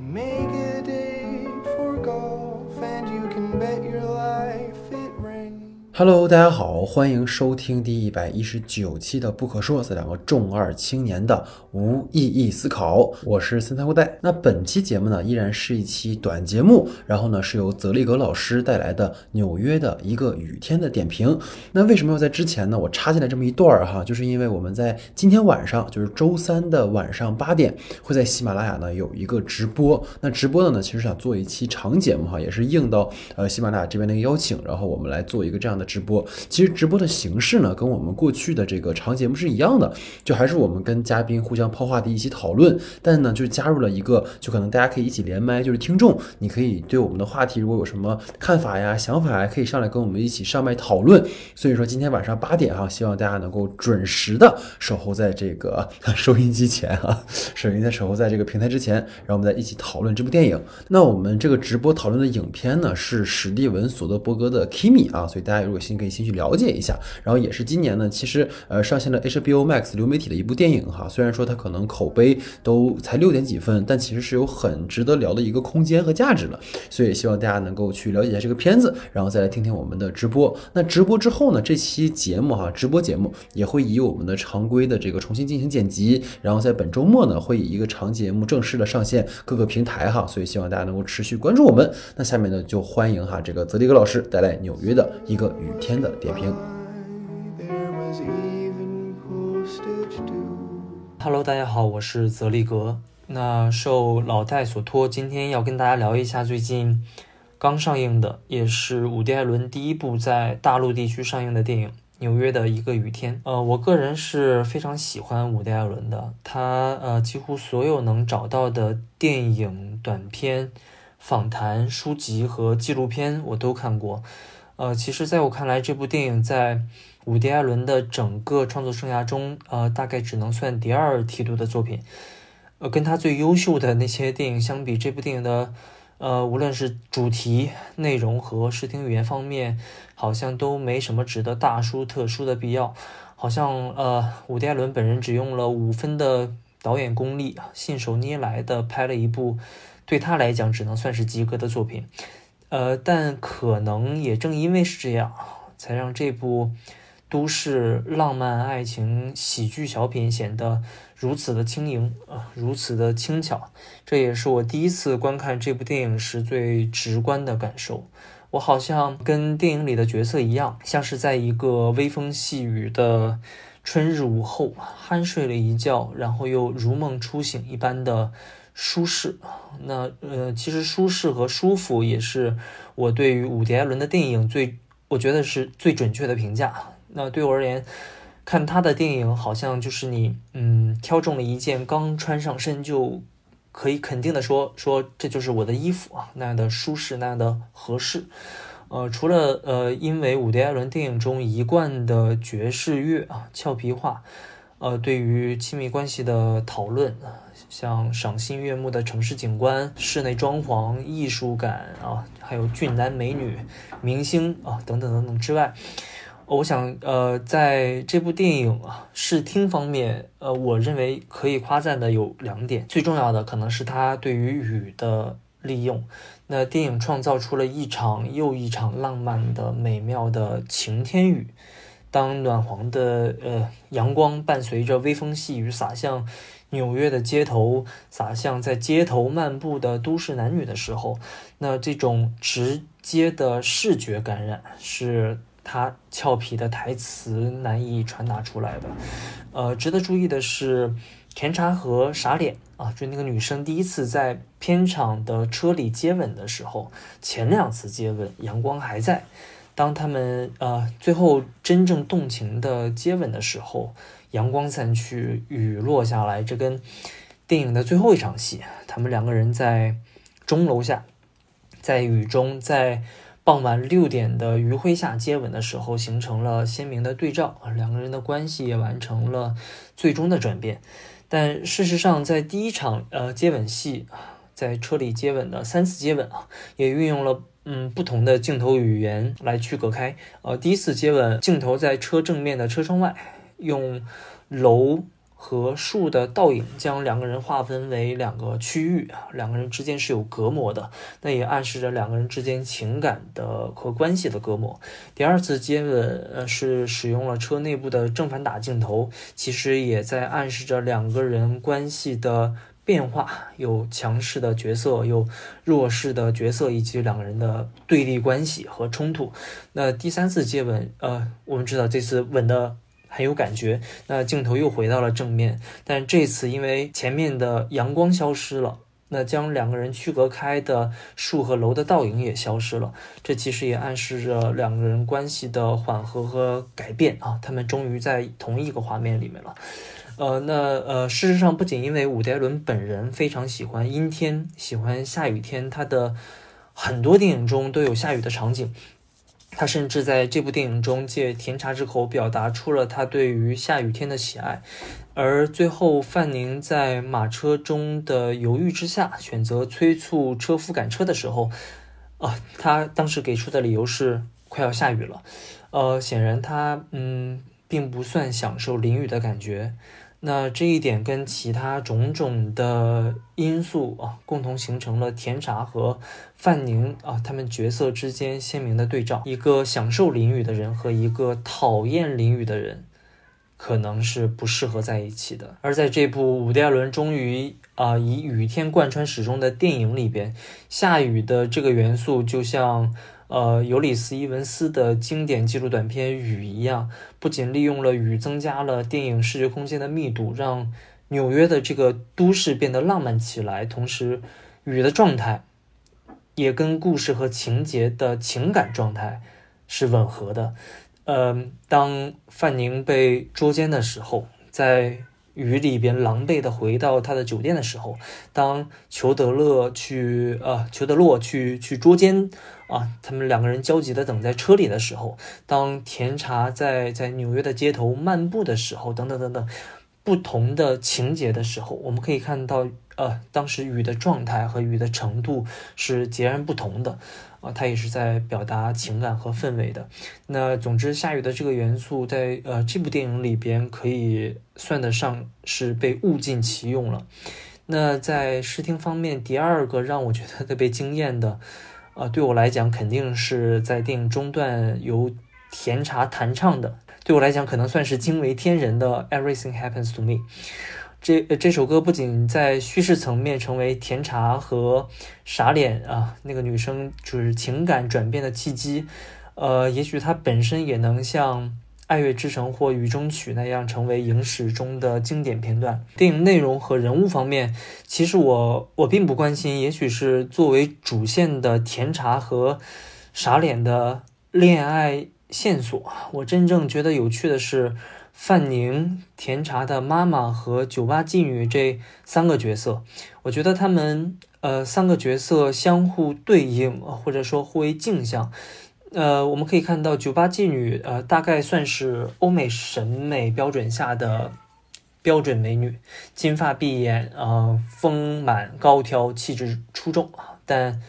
I made Hello，大家好，欢迎收听第一百一十九期的《不可说》，这两个重二青年的无意义思考。我是森三后代。那本期节目呢，依然是一期短节目，然后呢是由泽利格老师带来的纽约的一个雨天的点评。那为什么要在之前呢？我插进来这么一段儿哈，就是因为我们在今天晚上，就是周三的晚上八点，会在喜马拉雅呢有一个直播。那直播的呢，其实想做一期长节目哈，也是应到呃喜马拉雅这边的一个邀请，然后我们来做一个这样的。直播其实直播的形式呢，跟我们过去的这个长节目是一样的，就还是我们跟嘉宾互相抛话题，一起讨论。但呢，就加入了一个，就可能大家可以一起连麦，就是听众，你可以对我们的话题如果有什么看法呀、想法呀，可以上来跟我们一起上麦讨论。所以说今天晚上八点哈，希望大家能够准时的守候在这个 收音机前啊，守音在守候在这个平台之前，然后我们再一起讨论这部电影。那我们这个直播讨论的影片呢，是史蒂文·索德伯格的《Kimi》啊，所以大家如果心可以先去了解一下，然后也是今年呢，其实呃上线了 HBO Max 流媒体的一部电影哈，虽然说它可能口碑都才六点几分，但其实是有很值得聊的一个空间和价值的，所以希望大家能够去了解一下这个片子，然后再来听听我们的直播。那直播之后呢，这期节目哈，直播节目也会以我们的常规的这个重新进行剪辑，然后在本周末呢，会以一个长节目正式的上线各个平台哈，所以希望大家能够持续关注我们。那下面呢，就欢迎哈这个泽迪格老师带来纽约的一个雨天的。点评。Hello，大家好，我是泽利格。那受老戴所托，今天要跟大家聊一下最近刚上映的，也是伍迪·艾伦第一部在大陆地区上映的电影《纽约的一个雨天》。呃，我个人是非常喜欢伍迪·艾伦的，他呃几乎所有能找到的电影、短片、访谈、书籍和纪录片我都看过。呃，其实，在我看来，这部电影在伍迪·艾伦的整个创作生涯中，呃，大概只能算第二梯度的作品。呃，跟他最优秀的那些电影相比，这部电影的，呃，无论是主题、内容和视听语言方面，好像都没什么值得大书特书的必要。好像，呃，伍迪·艾伦本人只用了五分的导演功力，信手捏来的拍了一部对他来讲只能算是及格的作品。呃，但可能也正因为是这样，才让这部都市浪漫爱情喜剧小品显得如此的轻盈啊，如此的轻巧。这也是我第一次观看这部电影时最直观的感受。我好像跟电影里的角色一样，像是在一个微风细雨的春日午后酣睡了一觉，然后又如梦初醒一般的。舒适，那呃，其实舒适和舒服也是我对于伍迪·艾伦的电影最，我觉得是最准确的评价。那对我而言，看他的电影好像就是你，嗯，挑中了一件刚穿上身就可以肯定的说说这就是我的衣服啊，那样的舒适，那样的合适。呃，除了呃，因为伍迪·艾伦电影中一贯的爵士乐啊，俏皮话，呃，对于亲密关系的讨论。像赏心悦目的城市景观、室内装潢、艺术感啊，还有俊男美女、明星啊等等等等之外，我想呃，在这部电影啊视听方面，呃，我认为可以夸赞的有两点，最重要的可能是他对于雨的利用。那电影创造出了一场又一场浪漫的美妙的晴天雨，当暖黄的呃阳光伴随着微风细雨洒向。纽约的街头洒向在街头漫步的都市男女的时候，那这种直接的视觉感染是他俏皮的台词难以传达出来的。呃，值得注意的是，甜茶和傻脸啊，就那个女生第一次在片场的车里接吻的时候，前两次接吻阳光还在，当他们呃最后真正动情的接吻的时候。阳光散去，雨落下来。这跟电影的最后一场戏，他们两个人在钟楼下，在雨中，在傍晚六点的余晖下接吻的时候，形成了鲜明的对照。两个人的关系也完成了最终的转变。但事实上，在第一场呃接吻戏，在车里接吻的三次接吻啊，也运用了嗯不同的镜头语言来区隔开。呃，第一次接吻镜头在车正面的车窗外。用楼和树的倒影将两个人划分为两个区域，两个人之间是有隔膜的，那也暗示着两个人之间情感的和关系的隔膜。第二次接吻呃是使用了车内部的正反打镜头，其实也在暗示着两个人关系的变化，有强势的角色，有弱势的角色，以及两个人的对立关系和冲突。那第三次接吻，呃，我们知道这次吻的。很有感觉，那镜头又回到了正面，但这次因为前面的阳光消失了，那将两个人区隔开的树和楼的倒影也消失了，这其实也暗示着两个人关系的缓和和改变啊，他们终于在同一个画面里面了。呃，那呃，事实上不仅因为伍迪·艾伦本人非常喜欢阴天，喜欢下雨天，他的很多电影中都有下雨的场景。他甚至在这部电影中借甜茶之口表达出了他对于下雨天的喜爱，而最后范宁在马车中的犹豫之下选择催促车夫赶车的时候，啊，他当时给出的理由是快要下雨了，呃，显然他嗯并不算享受淋雨的感觉。那这一点跟其他种种的因素啊，共同形成了甜茶和范宁啊他们角色之间鲜明的对照。一个享受淋雨的人和一个讨厌淋雨的人，可能是不适合在一起的。而在这部伍迪·艾伦终于啊以雨天贯穿始终的电影里边，下雨的这个元素就像。呃，尤里斯·伊文斯的经典纪录短片《雨》一样，不仅利用了雨增加了电影视觉空间的密度，让纽约的这个都市变得浪漫起来，同时雨的状态也跟故事和情节的情感状态是吻合的。呃，当范宁被捉奸的时候，在雨里边狼狈的回到他的酒店的时候，当裘德勒去呃裘德洛去去捉奸。啊，他们两个人焦急的等在车里的时候，当甜茶在在纽约的街头漫步的时候，等等等等，不同的情节的时候，我们可以看到，呃，当时雨的状态和雨的程度是截然不同的，啊，它也是在表达情感和氛围的。那总之，下雨的这个元素在呃这部电影里边可以算得上是被物尽其用了。那在视听方面，第二个让我觉得特别惊艳的。啊，对我来讲，肯定是在电影中段由甜茶弹唱的。对我来讲，可能算是惊为天人的《Everything Happens to Me》。这这首歌不仅在叙事层面成为甜茶和傻脸啊那个女生就是情感转变的契机，呃，也许它本身也能像。《爱乐之城》或《雨中曲》那样成为影史中的经典片段。电影内容和人物方面，其实我我并不关心。也许是作为主线的甜茶和傻脸的恋爱线索。我真正觉得有趣的是范宁、甜茶的妈妈和酒吧妓女这三个角色。我觉得他们呃三个角色相互对应，或者说互为镜像。呃，我们可以看到酒吧妓女，呃，大概算是欧美审美标准下的标准美女，金发碧眼，呃，丰满高挑，气质出众。但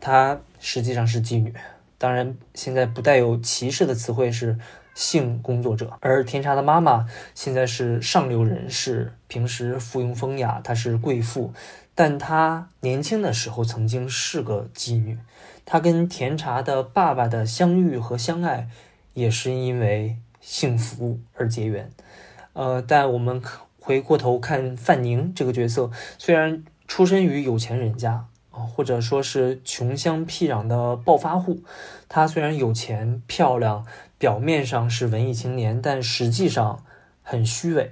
她实际上是妓女，当然现在不带有歧视的词汇是性工作者。而甜茶的妈妈现在是上流人士，平时附庸风雅，她是贵妇，但她年轻的时候曾经是个妓女。她跟甜茶的爸爸的相遇和相爱，也是因为幸福而结缘。呃，但我们回过头看范宁这个角色，虽然出身于有钱人家，或者说是穷乡僻壤的暴发户，他虽然有钱漂亮，表面上是文艺青年，但实际上很虚伪，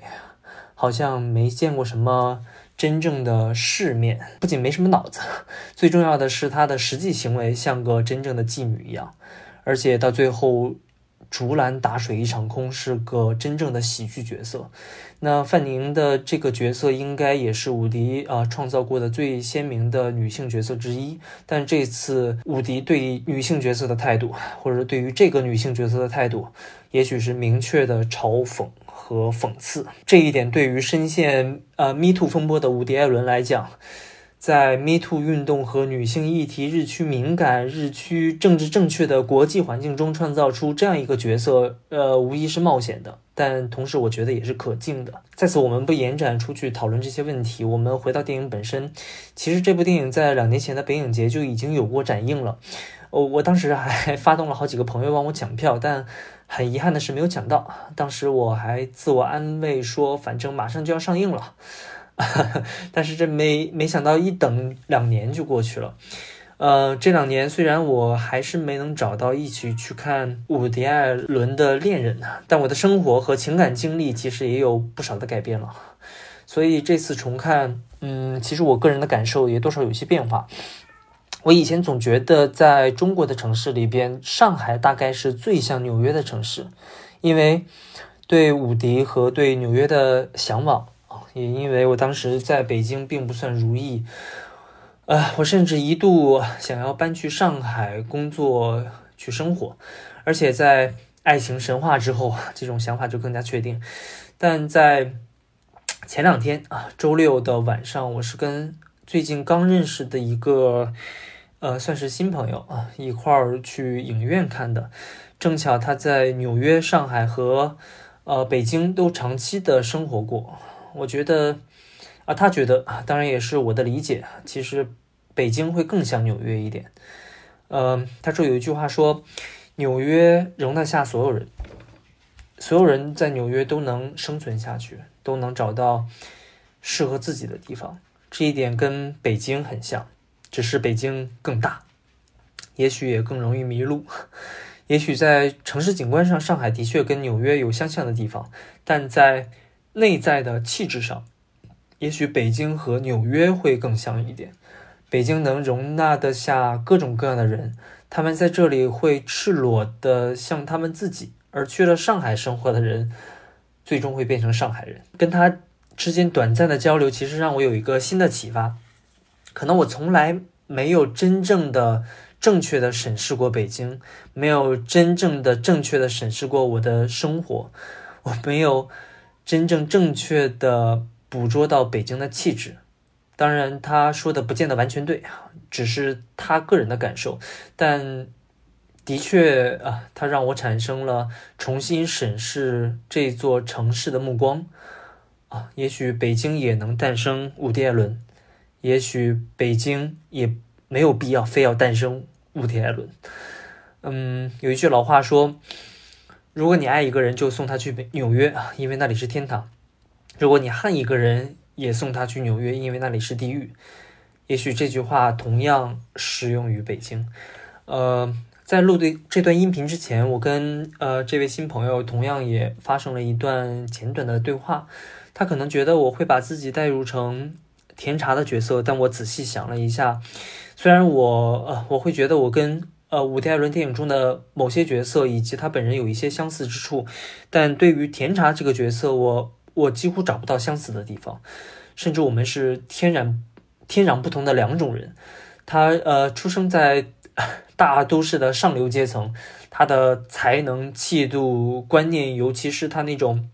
好像没见过什么。真正的世面不仅没什么脑子，最重要的是她的实际行为像个真正的妓女一样，而且到最后竹篮打水一场空，是个真正的喜剧角色。那范宁的这个角色应该也是伍迪啊创造过的最鲜明的女性角色之一。但这次伍迪对女性角色的态度，或者对于这个女性角色的态度，也许是明确的嘲讽。和讽刺这一点，对于深陷呃 Me Too 风波的伍迪·艾伦来讲，在 Me Too 运动和女性议题日趋敏感、日趋政治正确的国际环境中，创造出这样一个角色，呃，无疑是冒险的。但同时我觉得也是可敬的。在此，我们不延展出去讨论这些问题，我们回到电影本身。其实这部电影在两年前的北影节就已经有过展映了，我我当时还 发动了好几个朋友帮我抢票，但很遗憾的是没有抢到。当时我还自我安慰说，反正马上就要上映了。但是这没没想到一等两年就过去了。呃，这两年虽然我还是没能找到一起去看伍迪·艾伦的恋人，但我的生活和情感经历其实也有不少的改变了。所以这次重看，嗯，其实我个人的感受也多少有些变化。我以前总觉得在中国的城市里边，上海大概是最像纽约的城市，因为对伍迪和对纽约的向往，也因为我当时在北京并不算如意。呃，我甚至一度想要搬去上海工作去生活，而且在爱情神话之后，这种想法就更加确定。但在前两天啊，周六的晚上，我是跟最近刚认识的一个呃，算是新朋友啊，一块儿去影院看的。正巧他在纽约、上海和呃北京都长期的生活过，我觉得。啊，他觉得啊，当然也是我的理解。其实，北京会更像纽约一点。嗯，他说有一句话说，纽约容得下所有人，所有人在纽约都能生存下去，都能找到适合自己的地方。这一点跟北京很像，只是北京更大，也许也更容易迷路。也许在城市景观上，上海的确跟纽约有相像的地方，但在内在的气质上。也许北京和纽约会更像一点。北京能容纳得下各种各样的人，他们在这里会赤裸的像他们自己；而去了上海生活的人，最终会变成上海人。跟他之间短暂的交流，其实让我有一个新的启发。可能我从来没有真正的、正确的审视过北京，没有真正的、正确的审视过我的生活，我没有真正正确的。捕捉到北京的气质，当然他说的不见得完全对，只是他个人的感受。但的确啊，他让我产生了重新审视这座城市的目光啊。也许北京也能诞生伍迪·艾伦，也许北京也没有必要非要诞生伍迪·艾伦。嗯，有一句老话说：“如果你爱一个人，就送他去北纽约啊，因为那里是天堂。”如果你恨一个人，也送他去纽约，因为那里是地狱。也许这句话同样适用于北京。呃，在录的这段音频之前，我跟呃这位新朋友同样也发生了一段简短的对话。他可能觉得我会把自己带入成甜茶的角色，但我仔细想了一下，虽然我呃我会觉得我跟呃伍迪·艾伦电影中的某些角色以及他本人有一些相似之处，但对于甜茶这个角色，我。我几乎找不到相似的地方，甚至我们是天然、天壤不同的两种人。他呃，出生在 大都市的上流阶层，他的才能、气度、观念，尤其是他那种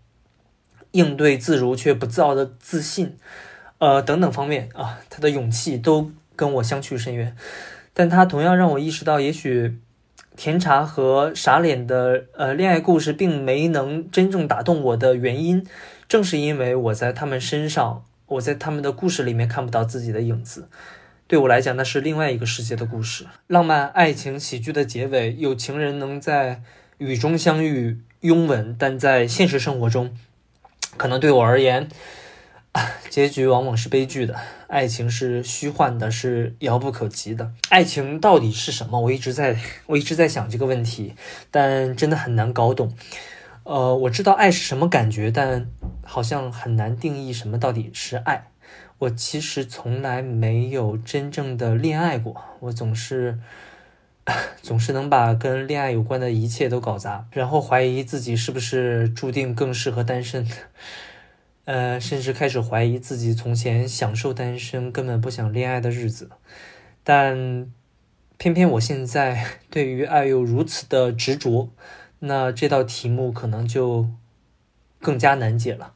应对自如却不自傲的自信，呃，等等方面啊，他的勇气都跟我相去甚远。但他同样让我意识到，也许。甜茶和傻脸的呃恋爱故事并没能真正打动我的原因，正是因为我在他们身上，我在他们的故事里面看不到自己的影子。对我来讲，那是另外一个世界的故事。浪漫爱情喜剧的结尾，有情人能在雨中相遇拥吻，但在现实生活中，可能对我而言。结局往往是悲剧的，爱情是虚幻的，是遥不可及的。爱情到底是什么？我一直在，我一直在想这个问题，但真的很难搞懂。呃，我知道爱是什么感觉，但好像很难定义什么到底是爱。我其实从来没有真正的恋爱过，我总是 总是能把跟恋爱有关的一切都搞砸，然后怀疑自己是不是注定更适合单身。呃，甚至开始怀疑自己从前享受单身、根本不想恋爱的日子，但偏偏我现在 对于爱又如此的执着，那这道题目可能就更加难解了。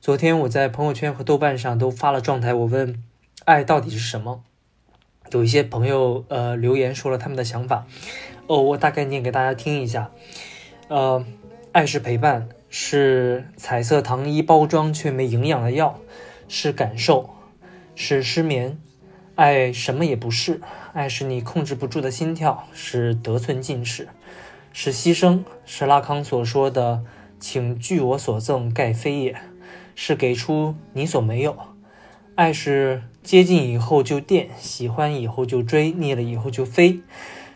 昨天我在朋友圈和豆瓣上都发了状态，我问爱到底是什么？有一些朋友呃留言说了他们的想法，哦，我大概念给大家听一下。呃，爱是陪伴。是彩色糖衣包装却没营养的药，是感受，是失眠。爱什么也不是，爱是你控制不住的心跳，是得寸进尺，是牺牲，是拉康所说的“请据我所赠，盖非也”，是给出你所没有。爱是接近以后就电，喜欢以后就追，腻了以后就飞，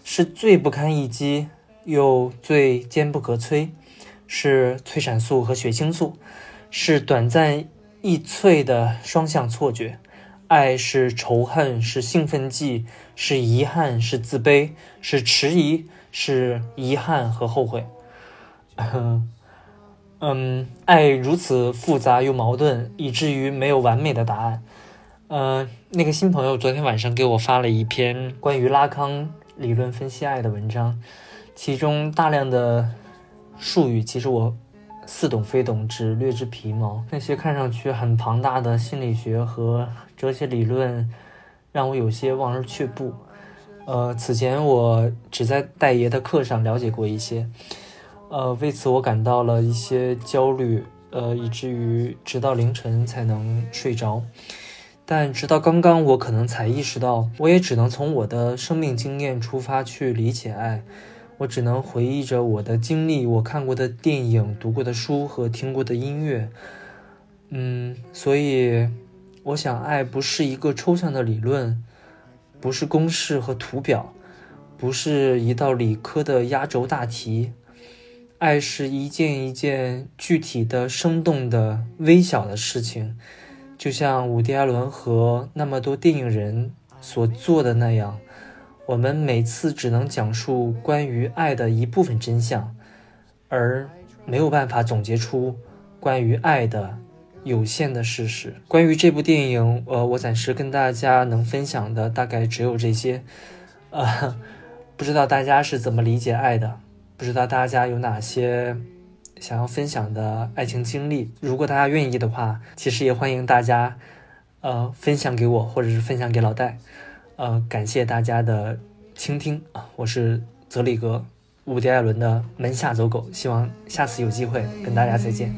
是最不堪一击又最坚不可摧，是催产素和血清素，是短暂易脆的双向错觉。爱是仇恨，是兴奋剂，是遗憾，是自卑，是迟疑，是遗憾和后悔。嗯，爱如此复杂又矛盾，以至于没有完美的答案。嗯，那个新朋友昨天晚上给我发了一篇关于拉康理论分析爱的文章，其中大量的术语，其实我。似懂非懂，只略知皮毛。那些看上去很庞大的心理学和哲学理论，让我有些望而却步。呃，此前我只在戴爷的课上了解过一些，呃，为此我感到了一些焦虑，呃，以至于直到凌晨才能睡着。但直到刚刚，我可能才意识到，我也只能从我的生命经验出发去理解爱。我只能回忆着我的经历，我看过的电影、读过的书和听过的音乐。嗯，所以我想，爱不是一个抽象的理论，不是公式和图表，不是一道理科的压轴大题。爱是一件一件具体的、生动的、微小的事情，就像伍迪·艾伦和那么多电影人所做的那样。我们每次只能讲述关于爱的一部分真相，而没有办法总结出关于爱的有限的事实。关于这部电影，呃，我暂时跟大家能分享的大概只有这些。呃，不知道大家是怎么理解爱的？不知道大家有哪些想要分享的爱情经历？如果大家愿意的话，其实也欢迎大家，呃，分享给我，或者是分享给老戴。呃，感谢大家的倾听啊！我是泽里格，伍迪·艾伦的门下走狗，希望下次有机会跟大家再见。